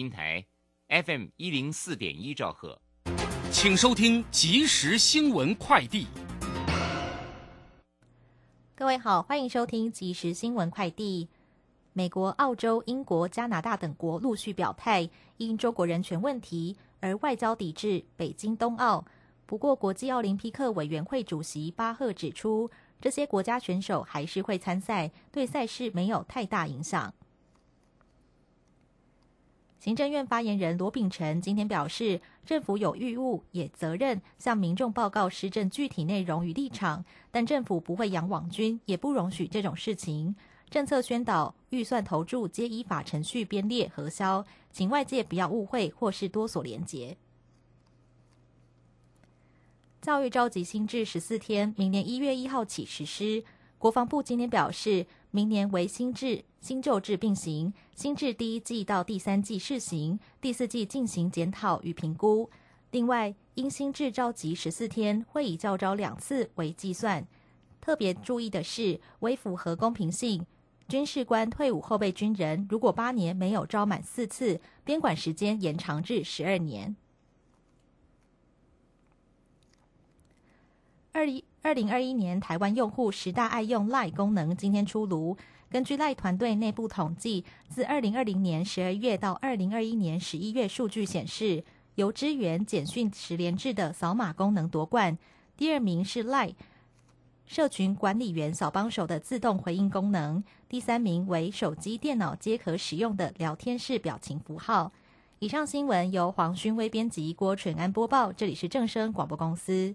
平台 FM 一零四点一兆赫，请收听即时新闻快递。各位好，欢迎收听即时新闻快递。美国、澳洲、英国、加拿大等国陆续表态，因中国人权问题而外交抵制北京冬奥。不过，国际奥林匹克委员会主席巴赫指出，这些国家选手还是会参赛，对赛事没有太大影响。行政院发言人罗秉成今天表示，政府有义务也责任向民众报告施政具体内容与立场，但政府不会养网军，也不容许这种事情。政策宣导、预算投注皆依法程序编列核销，请外界不要误会或是多所连结。教育召集新制十四天，明年一月一号起实施。国防部今天表示，明年为新制、新旧制并行，新制第一季到第三季试行，第四季进行检讨与评估。另外，因新制召集十四天，会以较招两次为计算。特别注意的是，为符合公平性，军事官退伍后备军人如果八年没有招满四次，编管时间延长至十二年。二一二零二一年台湾用户十大爱用 Line 功能今天出炉。根据 Line 团队内部统计，自二零二零年十二月到二零二一年十一月，数据显示，由支援简讯十连制的扫码功能夺冠。第二名是 Line 社群管理员小帮手的自动回应功能。第三名为手机、电脑皆可使用的聊天式表情符号。以上新闻由黄勋威编辑，郭纯安播报。这里是正声广播公司。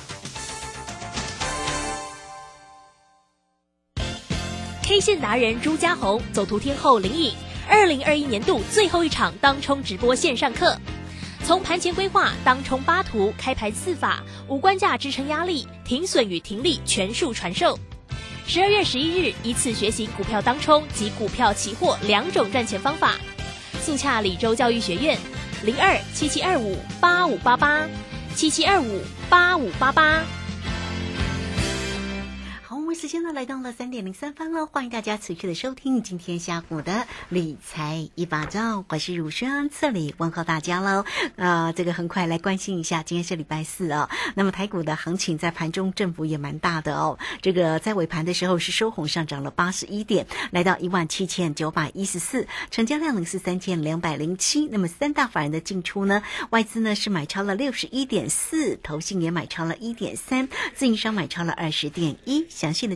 K 线达人朱家红，走图天后林颖，二零二一年度最后一场当冲直播线上课，从盘前规划、当冲八图、开盘四法、五关价支撑压力、停损与停利全数传授。十二月十一日，一次学习股票当冲及股票期货两种赚钱方法。速洽李州教育学院，零二七七二五八五八八，七七二五八五八八。好，我们时间呢来到了三点零三分了，欢迎大家持续的收听今天下午的理财一把照，我是乳轩，这里问候大家喽。啊，这个很快来关心一下，今天是礼拜四哦。那么台股的行情在盘中振幅也蛮大的哦，这个在尾盘的时候是收红上涨了八十一点，来到一万七千九百一十四，成交量呢是三千两百零七。那么三大法人的进出呢，外资呢是买超了六十一点四，投信也买超了一点三，自营商买超了二十点一。详细的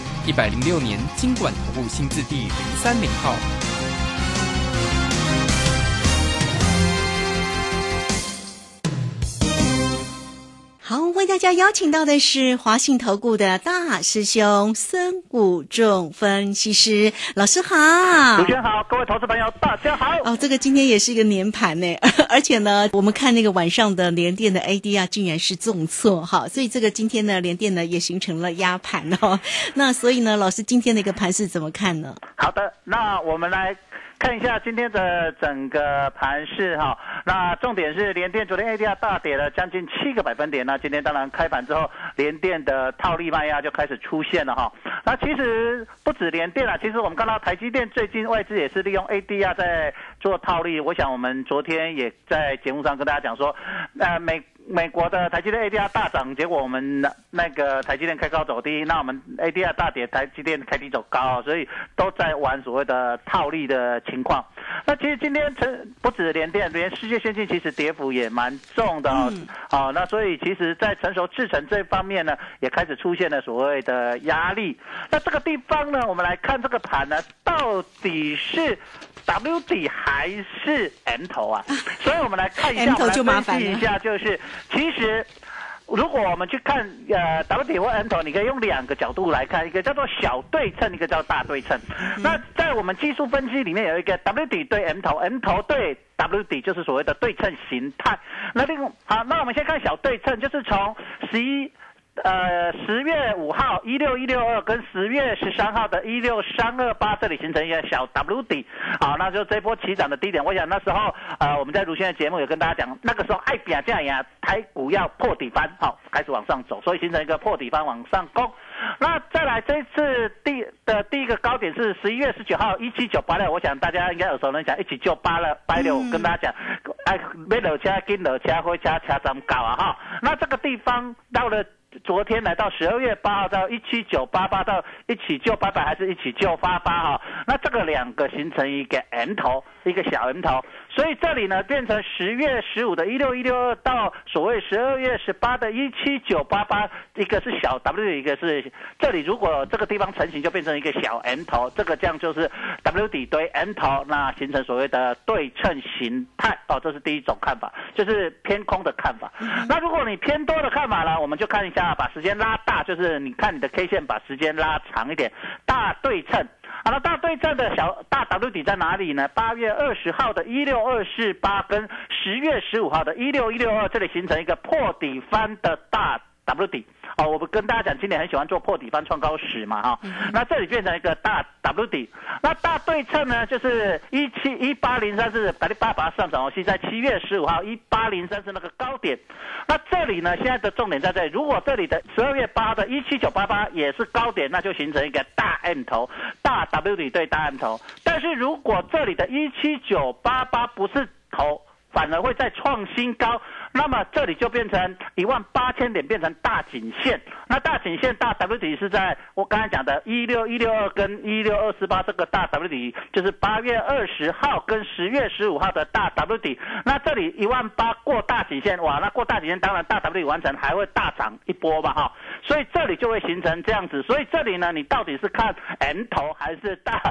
一百零六年经管投顾新字第零三零号。为大家邀请到的是华信投顾的大师兄孙谷仲分析师老师好。主持人好，各位投资朋友大家好。哦，这个今天也是一个年盘呢，而且呢，我们看那个晚上的联电的 ADR，竟然是重挫哈，所以这个今天呢，联电呢也形成了压盘哦。那所以呢，老师今天的一个盘是怎么看呢？好的，那我们来看一下今天的整个盘势哈。那重点是联电昨天 ADR 大跌了将近七个百分点，那今天当然开盘之后，联电的套利卖压就开始出现了哈。那其实不止联电啊，其实我们看到台积电最近外资也是利用 ADR 在做套利。我想我们昨天也在节目上跟大家讲说，呃美。美国的台积电 ADR 大涨，结果我们那那个台积电开高走低，那我们 ADR 大跌，台积电开低走高，所以都在玩所谓的套利的情况。那其实今天成不止联电，连世界先进其实跌幅也蛮重的哦。好，那所以其实，在成熟制程这方面呢，也开始出现了所谓的压力。那这个地方呢，我们来看这个盘呢，到底是 W 底还是 M 头啊？所以我们来看一下，我们来分析一下，就是。其实，如果我们去看呃 W 底或 N 头，你可以用两个角度来看，一个叫做小对称，一个叫大对称。那在我们技术分析里面有一个 W 底对 M 头，M 头对 W 底，就是所谓的对称形态。那另好，那我们先看小对称，就是从十一。呃，十月五号一六一六二跟十月十三号的一六三二八这里形成一个小 W 底，好，那就这波起涨的低点。我想那时候呃，我们在如轩的节目有跟大家讲，那个时候爱比亚这样呀，台股要破底翻，好，开始往上走，所以形成一个破底翻往上攻。那再来这一次第的第一个高点是十一月十九号一七九八六，我想大家应该耳熟能详，一起就八了八六，跟大家讲，哎，没落车跟落车会加车这么高啊哈，那这个地方到了。昨天来到十二月八号到一七九八八到一起就八百还是一起就八八哈？那这个两个形成一个 N 头，一个小 N 头，所以这里呢变成十月十五的一六一六二到所谓十二月十八的一七九八八，一个是小 W，一个是这里如果这个地方成型就变成一个小 N 头，这个这样就是 W 底堆 N 头，那形成所谓的对称形态哦，这是第一种看法，就是偏空的看法。那如果你偏多的看法呢，我们就看一下。那，把时间拉大，就是你看你的 K 线，把时间拉长一点，大对称。好了，大对称的小大 W 底在哪里呢？八月二十号的一六二四八跟十月十五号的一六一六二，这里形成一个破底翻的大 W 底。哦，我不跟大家讲，今年很喜欢做破底翻创高史嘛，哈。那这里变成一个大 W 底，那大对称呢，就是一七一八零三是百利八八上涨哦，是在七月十五号一八零三是那个高点。那这里呢，现在的重点在这里，如果这里的十二月八的一七九八八也是高点，那就形成一个大 M 头，大 W 底对大 M 头。但是如果这里的一七九八八不是头，反而会再创新高。那么这里就变成一万八千点，变成大颈线。那大颈线大 W 底是在我刚才讲的一六一六二跟一六二四八这个大 W 底，就是八月二十号跟十月十五号的大 W 底。那这里一万八过大颈线，哇，那过大颈线当然大 W 底完成还会大涨一波吧，哈。所以这里就会形成这样子。所以这里呢，你到底是看 M 头还是大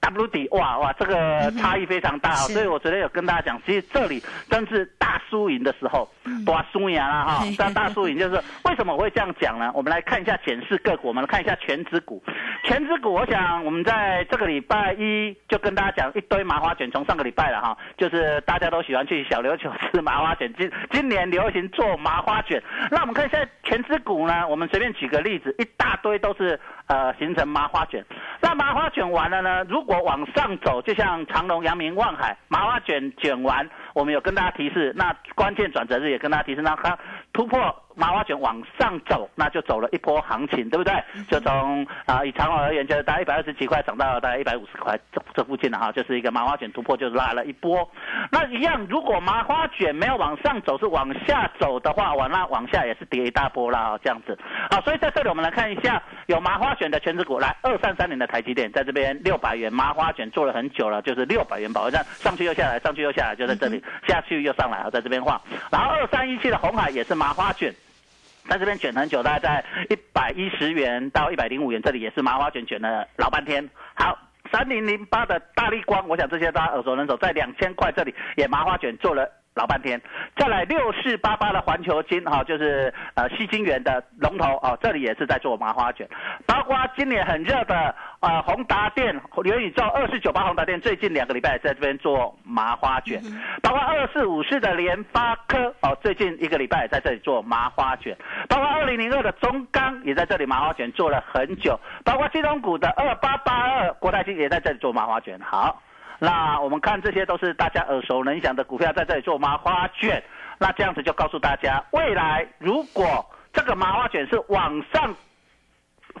W 底？哇哇，这个差异非常大。所以我昨天有跟大家讲，其实这里真是大输赢的时候。大输赢了哈，这大输赢就是为什么我会这样讲呢？我们来看一下显示个股，我们来看一下全指股。全指股，我想我们在这个礼拜一就跟大家讲一堆麻花卷，从上个礼拜了哈，就是大家都喜欢去小琉球吃麻花卷，今今年流行做麻花卷。那我们看一下全指股呢，我们随便举个例子，一大堆都是呃形成麻花卷。那麻花卷完了呢，如果往上走，就像长隆、阳明、望海，麻花卷卷完。我们有跟大家提示，那关键转折日也跟大家提示，那它突破麻花卷往上走，那就走了一波行情，对不对？就从啊以长虹而言，就是大概一百二十几块涨到大概一百五十块这这附近了哈，就是一个麻花卷突破，就拉了一波。那一样，如果麻花卷没有往上走，是往下走的话，往那往下也是跌一大波啦，这样子。好，所以在这里我们来看一下有麻花卷的全指股，来二三三零的台积电在这边六百元麻花卷做了很久了，就是六百元保证上去又下来，上去又下来，就在这里。下去又上来了，在这边晃，然后二三一七的红海也是麻花卷，在这边卷很久，大概在一百一十元到一百零五元，这里也是麻花卷卷了老半天。好，三零零八的大力光，我想这些大家耳熟能详，在两千块这里也麻花卷做了。老半天，再来六四八八的环球金哈，就是呃西金源的龙头哦，这里也是在做麻花卷，包括今年很热的呃宏达电元宇宙二四九八宏达电最近两个礼拜在这边做麻花卷，包括二四五四的联发科哦最近一个礼拜在这里做麻花卷，包括二零零二的中钢也在这里麻花卷做了很久，包括金融股的二八八二国泰金也在这里做麻花卷，好。那我们看这些都是大家耳熟能详的股票，在这里做麻花卷。那这样子就告诉大家，未来如果这个麻花卷是往上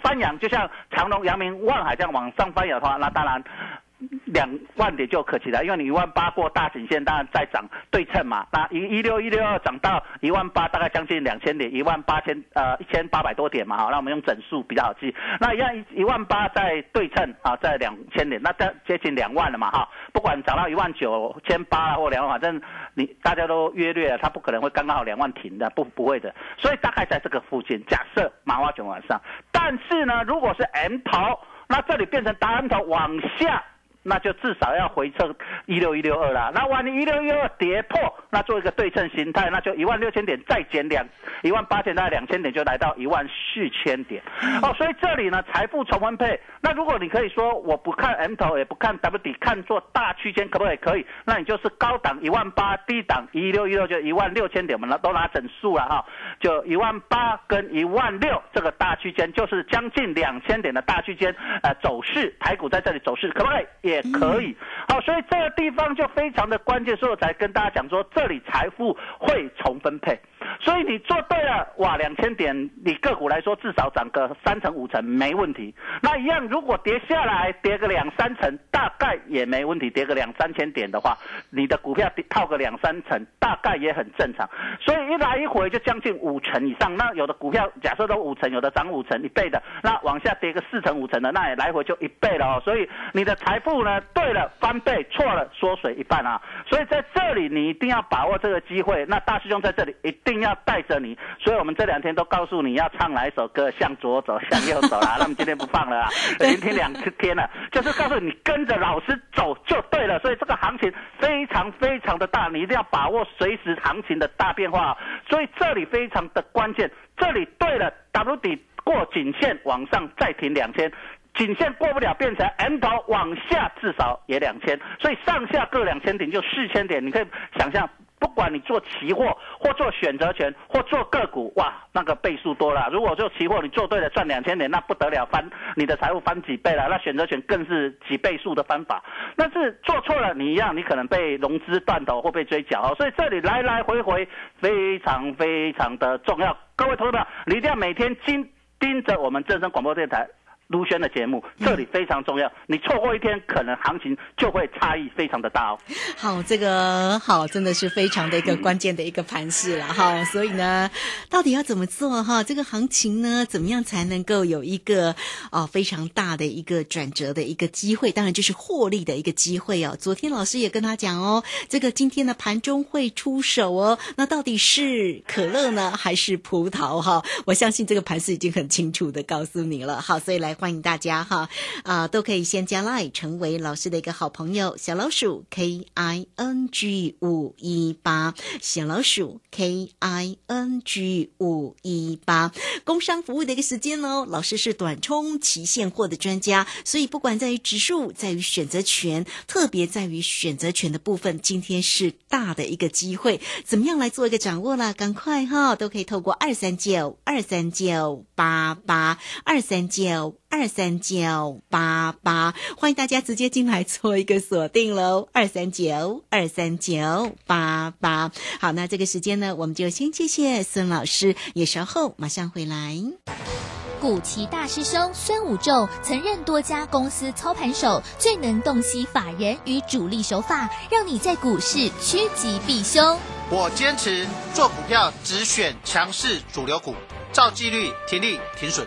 翻扬，就像长隆、阳明、万海这样往上翻扬的话，那当然。两万点就可期了，因为你一万八过大颈线，当然再涨对称嘛。那一一六一六二涨到一万八，大概将近两千点，一万八千呃一千八百多点嘛。好，那我们用整数比较好记。那一样一万八在对称啊，在两千点，那这接近两万了嘛哈。不管涨到一万九千八或两万，反正你大家都约略了，它不可能会刚刚好两万停的，不不会的。所以大概在这个附近，假设麻花卷往上，但是呢，如果是 M 头，那这里变成大 M 头往下。那就至少要回撤一六一六二啦。那万一一六一二跌破，那做一个对称形态，那就一万六千点再减两一万八千，大概两千点就来到一万四千点。哦，所以这里呢，财富重分配。那如果你可以说我不看 M 头，也不看 W 底，看做大区间，可不可以？可以。那你就是高档一万八，低档一六一六就一万六千点，我们都拿整数了哈，就一万八跟一万六这个大区间，就是将近两千点的大区间。呃，走势台股在这里走势，可不可以？也也可以，好，所以这个地方就非常的关键，所以我才跟大家讲说，这里财富会重分配。所以你做对了，哇，两千点，你个股来说至少涨个三成五成没问题。那一样，如果跌下来跌个两三成，大概也没问题。跌个两三千点的话，你的股票套个两三成，大概也很正常。所以一来一回就将近五成以上。那有的股票假设都五成，有的涨五成一倍的，那往下跌个四成五成的，那也来回就一倍了哦。所以你的财富呢，对了翻倍，错了缩水一半啊。所以在这里你一定要把握这个机会。那大师兄在这里一定要。要带着你，所以我们这两天都告诉你要唱哪一首歌，向左走，向右走啦。那么今天不放了啊，已经听两天了，就是告诉你跟着老师走就对了。所以这个行情非常非常的大，你一定要把握随时行情的大变化。所以这里非常的关键，这里对了，W 底过颈线往上再停两千，颈线过不了变成 M 头往下至少也两千，所以上下各两千点就四千点，你可以想象。不管你做期货或做选择权或做个股，哇，那个倍数多了。如果做期货，你做对了赚两千点，那不得了，翻你的财富翻几倍了。那选择权更是几倍数的翻法。但是做错了，你一样，你可能被融资断头或被追缴。所以这里来来回回非常非常的重要。各位投资者，你一定要每天盯盯着我们正声广播电台。卢轩的节目，这里非常重要。你错过一天，可能行情就会差异非常的大哦。好，这个好，真的是非常的一个关键的一个盘势了哈。所以呢，到底要怎么做哈？这个行情呢，怎么样才能够有一个哦非常大的一个转折的一个机会？当然就是获利的一个机会哦。昨天老师也跟他讲哦，这个今天的盘中会出手哦。那到底是可乐呢，还是葡萄哈？我相信这个盘势已经很清楚的告诉你了。好，所以来。欢迎大家哈啊，都可以先加 line 成为老师的一个好朋友，小老鼠 K I N G 五一八，小老鼠 K I N G 五一八，工商服务的一个时间哦。老师是短冲期现货的专家，所以不管在于指数，在于选择权，特别在于选择权的部分，今天是大的一个机会，怎么样来做一个掌握啦？赶快哈，都可以透过二三九二三九八八二三九。二三九八八，欢迎大家直接进来做一个锁定喽！二三九二三九八八，好，那这个时间呢，我们就先谢谢孙老师，也稍后马上回来。古奇大师兄孙武仲曾任多家公司操盘手，最能洞悉法人与主力手法，让你在股市趋吉避凶。我坚持做股票只选强势主流股，照纪律停利停损。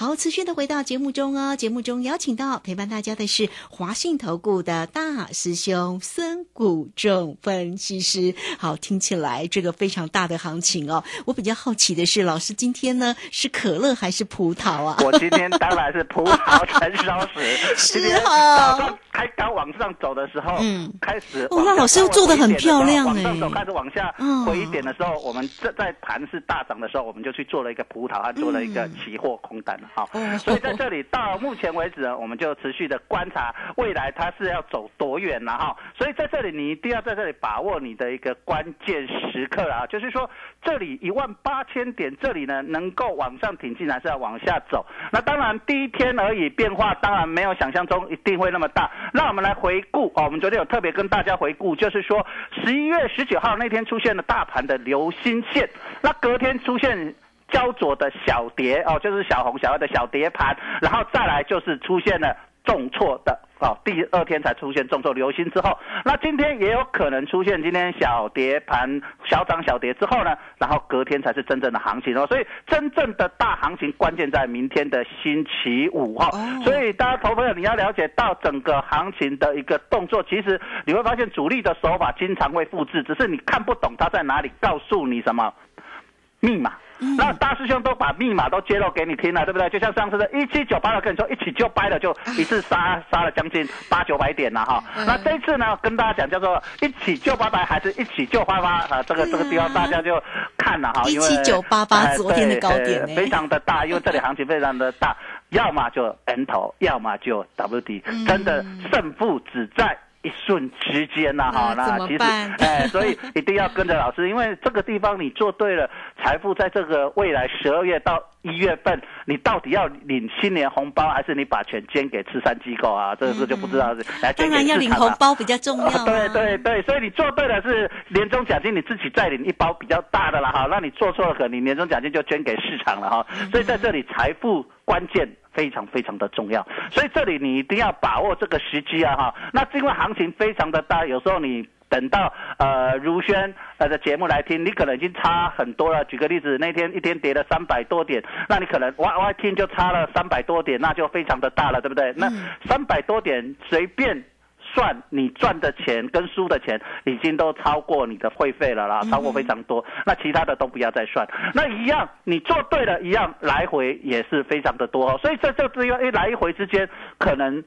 好，持续的回到节目中哦。节目中邀请到陪伴大家的是华信投顾的大师兄孙谷仲分析师。好，听起来这个非常大的行情哦。我比较好奇的是，老师今天呢是可乐还是葡萄啊？我今天当然是葡萄成熟时，是今天哦开刚往上走的时候，嗯开始哦那老师又做的很漂亮往上哎走开始往下嗯回一点的时候，我们这在盘是大涨的时候，我们就去做了一个葡萄，还做了一个期货空单哈。哦所以在这里到目前为止呢，我们就持续的观察未来它是要走多远了哈。所以在这里你一定要在这里把握你的一个关键时刻啊，就是说这里一万八千点这里呢能够往上挺进，还是要往下走？那当然第一天而已，变化当然没有想象中一定会那么大。那我们来回顾哦，我们昨天有特别跟大家回顾，就是说十一月十九号那天出现了大盘的流星线，那隔天出现。焦灼的小跌哦，就是小红小二的小跌盘，然后再来就是出现了重挫的哦，第二天才出现重挫流星之后，那今天也有可能出现今天小跌盘小涨小跌之后呢，然后隔天才是真正的行情哦，所以真正的大行情关键在明天的星期五哈、哦所以大家投朋友你要了解到整个行情的一个动作，其实你会发现主力的手法经常会复制，只是你看不懂它在哪里，告诉你什么密码。那大师兄都把密码都揭露给你听了，对不对？就像上次的一七九八的跟你说一起就掰了，就一次杀杀了将近八九百点了哈。那这一次呢，跟大家讲叫做一起就八百，还是一起就八八啊？这个这个地方大家就看了哈，因为17988哎昨天的高点非常的大，因为这里行情非常的大，要么就 N 头，要么就 WD，真的胜负只在。一瞬之间呐、哈，那其实，哎，所以一定要跟着老师，因为这个地方你做对了，财富在这个未来十二月到一月份，你到底要领新年红包，还是你把钱捐给慈善机构啊？这个事就不知道是，来捐给当然要领红包比较重要、对对对，所以你做对了是年终奖金，你自己再领一包比较大的了哈。那你做错了，可能你年终奖金就捐给市场了哈。所以在这里财富关键。非常非常的重要，所以这里你一定要把握这个时机啊哈。那因为行情非常的大，有时候你等到呃如轩呃的节目来听，你可能已经差很多了。举个例子，那天一天跌了三百多点，那你可能哇哇听就差了三百多点，那就非常的大了，对不对？那三百多点随便。算你赚的钱跟输的钱已经都超过你的会费了啦，超过非常多。那其他的都不要再算。那一样，你做对了，一样来回也是非常的多、哦。所以这这这一来一回之间，可能。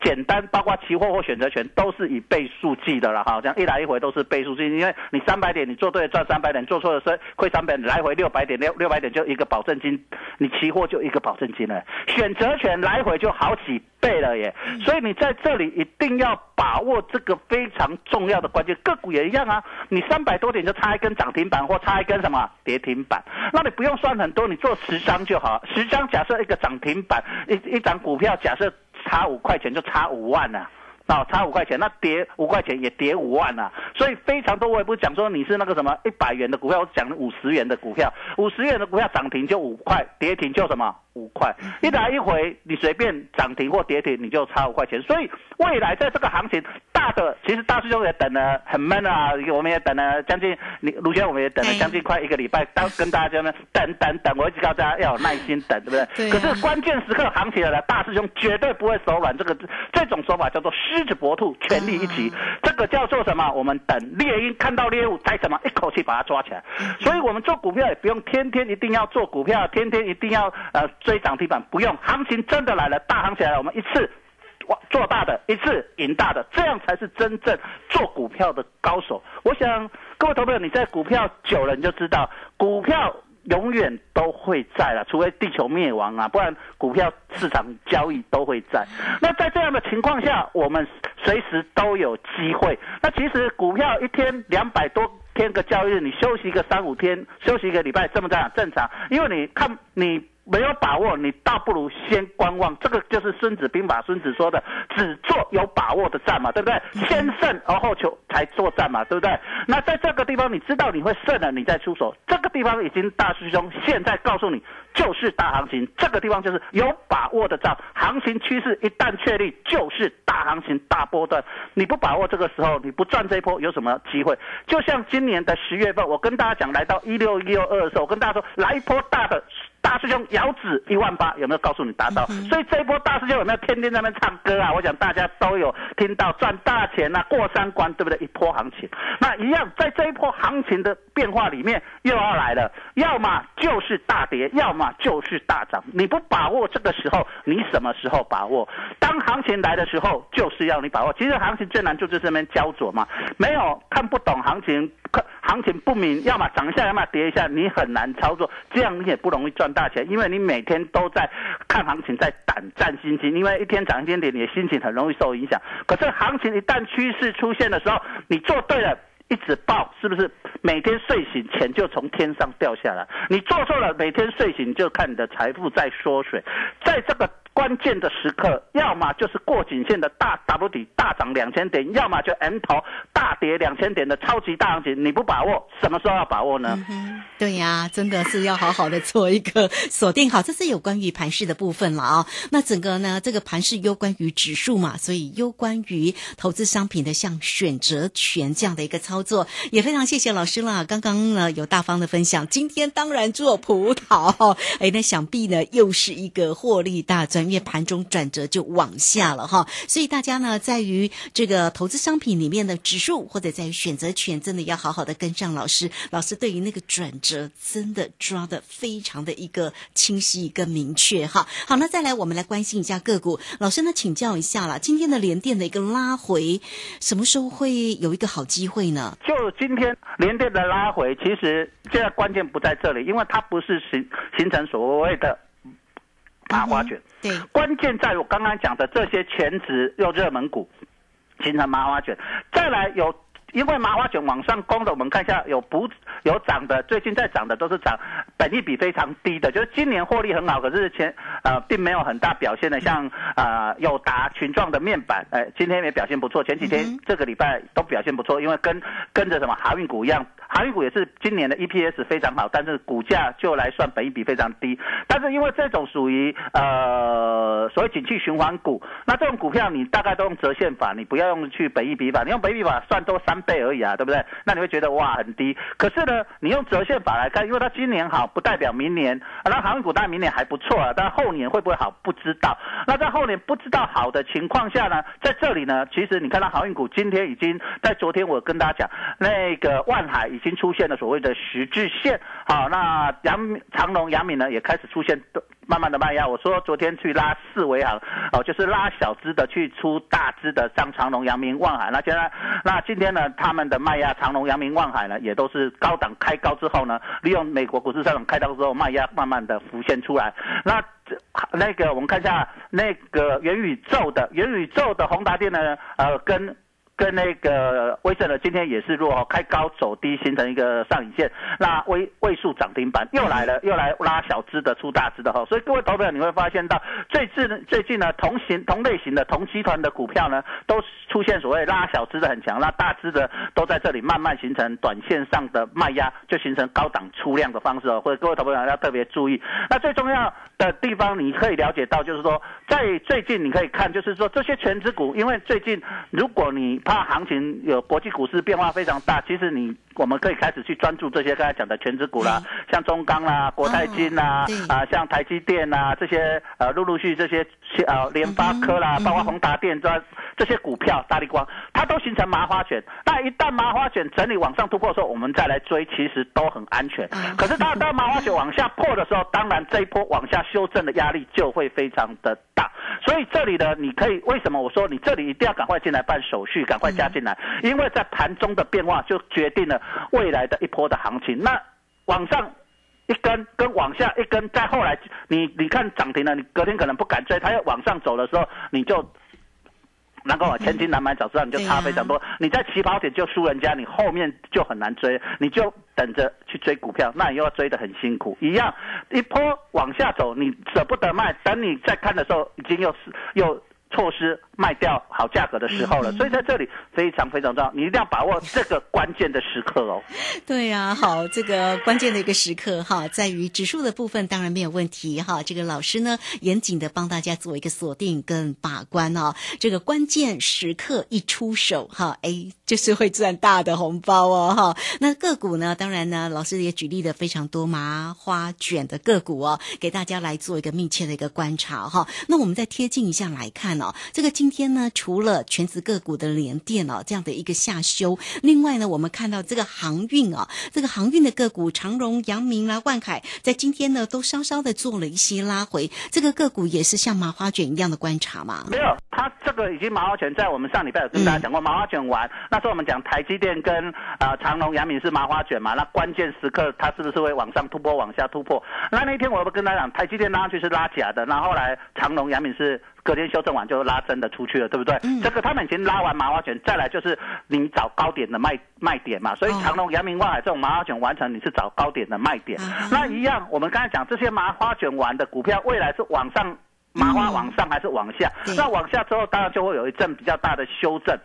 简单，包括期货或选择权都是以倍数计的了哈，这样一来一回都是倍数计，因为你三百点你做对了赚三百点，做错了是亏三百点，来回六百点六六百点就一个保证金，你期货就一个保证金了，选择权来回就好几倍了耶，所以你在这里一定要把握这个非常重要的关键，个股也一样啊，你三百多点就差一根涨停板或差一根什么跌停板，那你不用算很多，你做十张就好，十张假设一个涨停板，一一张股票假设。差五块钱就差五万了、啊，差五块钱，那跌五块钱也跌五万啊，所以非常多。我也不是讲说你是那个什么一百元的股票，我讲五十元的股票，五十元的股票涨停就五块，跌停就什么五块，一来一回你随便涨停或跌停你就差五块钱。所以未来在这个行情大的，其实大师兄也等了很闷啊，我们也等了将近，你卢轩我们也等了将近快一个礼拜，当跟大家们等等等，我一直告诉大家要有耐心等，对不对？对啊可是关键时刻行起来了，大师兄绝对不会手软，这个这种手法叫做狮子搏兔，全力一击，这个叫做什么？我们等猎鹰看到猎物，再什么一口气把它抓起来。所以我们做股票也不用天天一定要做股票，天天一定要呃追涨停板，不用。行情真的来了，大行起来了，我们一次。做大的一次赢大的，这样才是真正做股票的高手。我想各位投朋友，你在股票久了，你就知道股票永远都会在了，除非地球灭亡啊，不然股票市场交易都会在。那在这样的情况下，我们随时都有机会。那其实股票一天两百多。天个交易日，你休息个三五天，休息一个礼拜，这么这样正常。因为你看你没有把握，你倒不如先观望。这个就是《孙子兵法》孙子说的，只做有把握的战嘛，对不对？先胜而后求才作战嘛，对不对？那在这个地方，你知道你会胜了，你再出手。这个地方已经大师兄现在告诉你，就是大行情。这个地方就是有把握的仗，行情趋势一旦确立，就是大行情、大波段。你不把握这个时候，你不赚这一波，有什么机会？就像今年的十月份，我跟大家讲，来到一六一六二的时候，我跟大家说，来一波大的大师兄遥指一万八，有没有告诉你达到？所以这一波大师兄有没有天天在那边唱歌啊？我想大家都有听到赚大钱啊，过三关，对不对？一波行情，那一样在这一波行情的变化里面又要来了，要么就是大跌，要么就是大涨。你不把握这个时候，你什么时候把握？当行情来的时候，就是要你把握。其实行情最难就是这边焦灼嘛，没有看不懂行情，看行情不明，要么涨一下，要么跌一下，你很难操作，这样你也不容易赚大钱，因为你每天都在看行情，在胆战心惊，因为一天涨一天跌，你的心情很容易受影响。可是行情一旦趋势出现的时候，你做对了。一直爆，是不是每天睡醒钱就从天上掉下来？你做错了，每天睡醒就看你的财富在缩水。在这个关键的时刻，要么就是过颈线的大 W 底大涨两千点，要么就 M 头大跌两千点的超级大行情。你不把握，什么时候要把握呢？对呀，真的是要好好的做一个锁定好，这是有关于盘势的部分了啊。那整个呢，这个盘势攸关于指数嘛，所以攸关于投资商品的像选择权这样的一个操作，也非常谢谢老师啦。刚刚呢有大方的分享，今天当然做葡萄，哎，那想必呢又是一个获利大赚，因为盘中转折就往下了哈。所以大家呢，在于这个投资商品里面的指数，或者在于选择权，真的要好好的跟上老师。老师对于那个转折真的抓的非常的一个清晰跟明确哈。好，那再来我们来关心一下个股。老师呢，请教一下了，今天的连电的一个拉回，什么时候会有一个好机会呢？就今天连电的拉回，其实现在关键不在这里，因为它不是形形成所谓的麻花卷。对，关键在我刚刚讲的这些全值又热门股形成麻花卷，再来有。因为麻花卷往上攻的，我们看一下有补有涨的，最近在涨的都是涨本益比非常低的，就是今年获利很好，可是前呃并没有很大表现的，像呃友达群状的面板，哎今天也表现不错，前几天这个礼拜都表现不错，因为跟跟着什么航运股一样，航运股也是今年的 EPS 非常好，但是股价就来算本益比非常低，但是因为这种属于呃所谓景气循环股，那这种股票你大概都用折现法，你不要用去本益比法，你用本益比法算都三。倍而已啊，对不对？那你会觉得哇很低。可是呢，你用折现法来看，因为它今年好，不代表明年。那航运股当然明年还不错啊，但后年会不会好不知道。那在后年不知道好的情况下呢，在这里呢，其实你看到航运股今天已经在昨天我跟大家讲，那个万海已经出现了所谓的十字线。好，那阳长隆、阳明呢也开始出现。慢慢的卖压，我说昨天去拉四维行，哦，就是拉小资的去出大资的，像长隆、阳明、望海。那现在，那今天呢，他们的卖压，长隆、阳明、望海呢，也都是高档开高之后呢，利用美国股市上涨开高之后，卖压慢慢的浮现出来。那那个我们看一下那个元宇宙的元宇宙的宏达电呢，呃，跟。跟那个威盛呢，今天也是弱，开高走低，形成一个上影线。那位位数涨停板又来了，又来拉小资的出大资的哈。所以各位投票你会发现到，最近最近呢，同型同类型的同集团的股票呢，都出现所谓拉小资的很强，那大资的都在这里慢慢形成短线上的卖压，就形成高档出量的方式哦。或者各位投票要特别注意。那最重要的地方你可以了解到，就是说在最近你可以看，就是说这些全职股，因为最近如果你怕行情有国际股市变化非常大，其实你我们可以开始去专注这些刚才讲的全职股啦，像中钢啦、国泰金啦，啊，像台积电啦这些呃，陆陆续这些呃联发科啦，包括宏达电这这些股票，大力光，它都形成麻花卷。那一旦麻花卷整理往上突破的时候，我们再来追，其实都很安全。可是当当麻花卷往下破的时候，当然这一波往下修正的压力就会非常的大。所以这里呢，你可以为什么我说你这里一定要赶快进来办手续，赶快加进来，因为在盘中的变化就决定了未来的一波的行情。那往上一根跟往下一根，再后来你你看涨停了，你隔天可能不敢追，它要往上走的时候，你就。能够千金难买早知道，你就差非常多。你在起跑点就输人家，你后面就很难追，你就等着去追股票，那你又要追得很辛苦。一样，一波往下走，你舍不得卖，等你再看的时候，已经又是又。措施卖掉好价格的时候了，所以在这里非常非常重要，你一定要把握这个关键的时刻哦。对呀，好，这个关键的一个时刻哈，在于指数的部分当然没有问题哈。这个老师呢，严谨的帮大家做一个锁定跟把关哦。这个关键时刻一出手哈，哎，就是会赚大的红包哦，哈。那个股呢，当然呢，老师也举例的非常多麻花卷的个股哦，给大家来做一个密切的一个观察哈。那我们再贴近一下来看哦，这个今天呢，除了全职个股的连电哦这样的一个下修，另外呢，我们看到这个航运哦，这个航运的个股长荣、阳明啦、万海，在今天呢都稍稍的做了一些拉回，这个个股也是像麻花卷一样的观察嘛？没有，它这个已经麻花卷在我们上礼拜有跟大家讲过，麻花卷完，那时候我们讲台积电跟啊、长隆、阳明是麻花卷嘛，那关键时刻它是不是会往上突破、往下突破？那那天我不跟大家讲，台积电拉上去是拉假的，那后来长隆、阳明是。隔天修正完就拉真的出去了，对不对？这个他们已经拉完麻花卷，再来就是你找高点的卖卖点嘛。所以长隆、阳明、万海这种麻花卷完成，你是找高点的卖点。那一样，我们刚才讲这些麻花卷完的股票，未来是往上麻花往上还是往下？那往下之后，当然就会有一阵比较大的修正。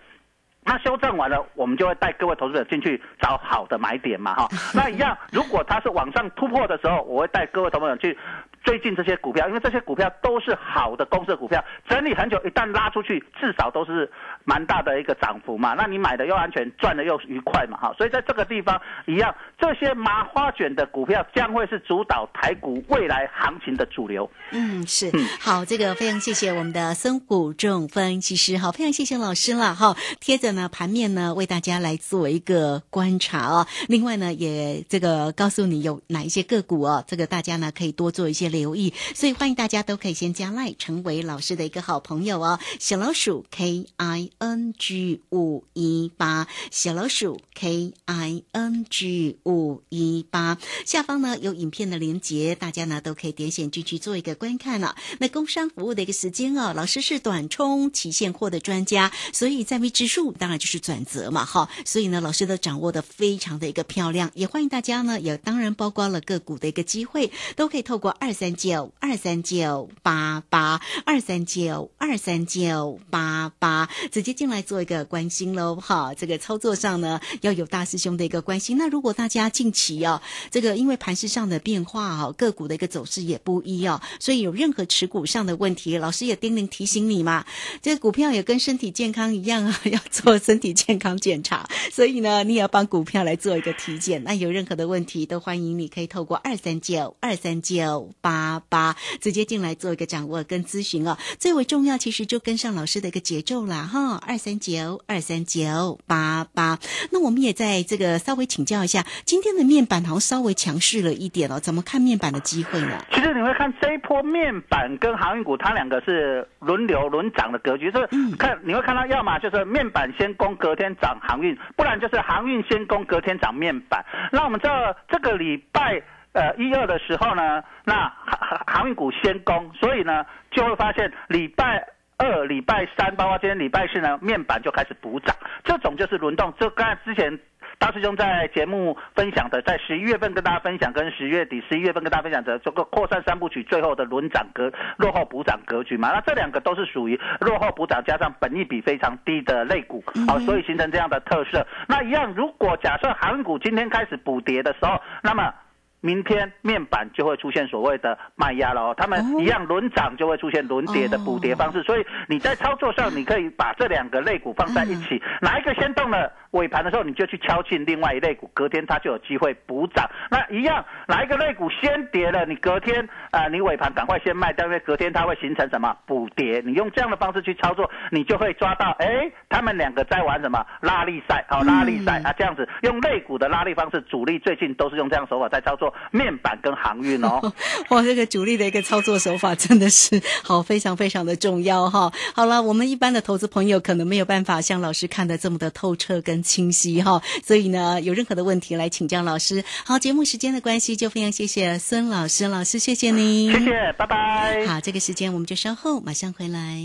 那修正完了，我们就会带各位投资者进去找好的买点嘛，哈。那一样，如果它是往上突破的时候，我会带各位投资者去追进这些股票，因为这些股票都是好的公司的股票，整理很久，一旦拉出去，至少都是蛮大的一个涨幅嘛。那你买的又安全，赚的又愉快嘛，哈。所以在这个地方一样，这些麻花卷的股票将会是主导台股未来行情的主流。嗯，是。好，这个非常谢谢我们的孙谷仲分析师，好，非常谢谢老师了，哈。贴着呢盘面呢为大家来做一个观察哦。另外呢，也这个告诉你有哪一些个股哦，这个大家呢可以多做一些留意。所以欢迎大家都可以先加赖，成为老师的一个好朋友哦。小老鼠 K I N G 五一八，小老鼠 K I N G 五一八，下方呢有影片的连接，大家呢都可以点选进去做一个观看了。那工商服务的一个时间哦，老师是短冲期现货的专家，所以在未知数当然就是转折嘛，哈。所以呢，老师都掌握的非常的一个漂亮，也欢迎大家呢，也当然包括了个股的一个机会，都可以透过二三三九。二三九八八二三九二三九八八，直接进来做一个关心喽，哈，这个操作上呢要有大师兄的一个关心。那如果大家近期哦，这个因为盘市上的变化哦，个股的一个走势也不一哦，所以有任何持股上的问题，老师也叮咛提醒你嘛，这个股票也跟身体健康一样啊，要做身体健康检查，所以呢，你也要帮股票来做一个体检。那有任何的问题，都欢迎你可以透过二三九二三九八八八。直接进来做一个掌握跟咨询哦，最为重要其实就跟上老师的一个节奏啦哈，二三九二三九八八。那我们也在这个稍微请教一下，今天的面板好像稍微强势了一点哦，怎么看面板的机会呢？其实你会看这一波面板跟航运股，它两个是轮流轮涨的格局，就是看你会看到，要么就是面板先攻，隔天涨航运，不然就是航运先攻，隔天涨面板。那我们知道这个礼拜。呃，一二的时候呢，那航航航运股先攻，所以呢就会发现礼拜二、礼拜三，包括今天礼拜四呢，面板就开始补涨，这种就是轮动。就刚才之前大师兄在节目分享的，在十一月份跟大家分享，跟十月底、十一月份跟大家分享的这个扩散三部曲最后的轮涨格落后补涨格局嘛，那这两个都是属于落后补涨加上本益比非常低的类股，好，所以形成这样的特色。那一样，如果假设航运股今天开始补跌的时候，那么明天面板就会出现所谓的卖压了哦，他们一样轮涨就会出现轮跌的补跌方式，所以你在操作上你可以把这两个类股放在一起，哪一个先动了尾盘的时候你就去敲进另外一类股，隔天它就有机会补涨。那一样哪一个类股先跌了，你隔天啊你尾盘赶快先卖掉，因为隔天它会形成什么补跌，你用这样的方式去操作，你就会抓到哎他们两个在玩什么拉力赛，好拉力赛啊这样子用类股的拉力方式，主力最近都是用这样手法在操作。面板跟航运哦，哇，这个主力的一个操作手法真的是好，非常非常的重要哈。好了，我们一般的投资朋友可能没有办法像老师看的这么的透彻跟清晰哈，所以呢，有任何的问题来请教老师。好，节目时间的关系，就非常谢谢孙老师，老师谢谢您，谢谢，拜拜。好，这个时间我们就稍后马上回来。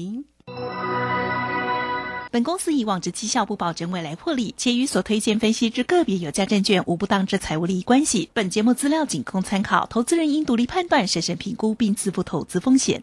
本公司以往之绩效不保证未来获利，且与所推荐分析之个别有价证券无不当之财务利益关系。本节目资料仅供参考，投资人应独立判断、审慎评估并自负投资风险。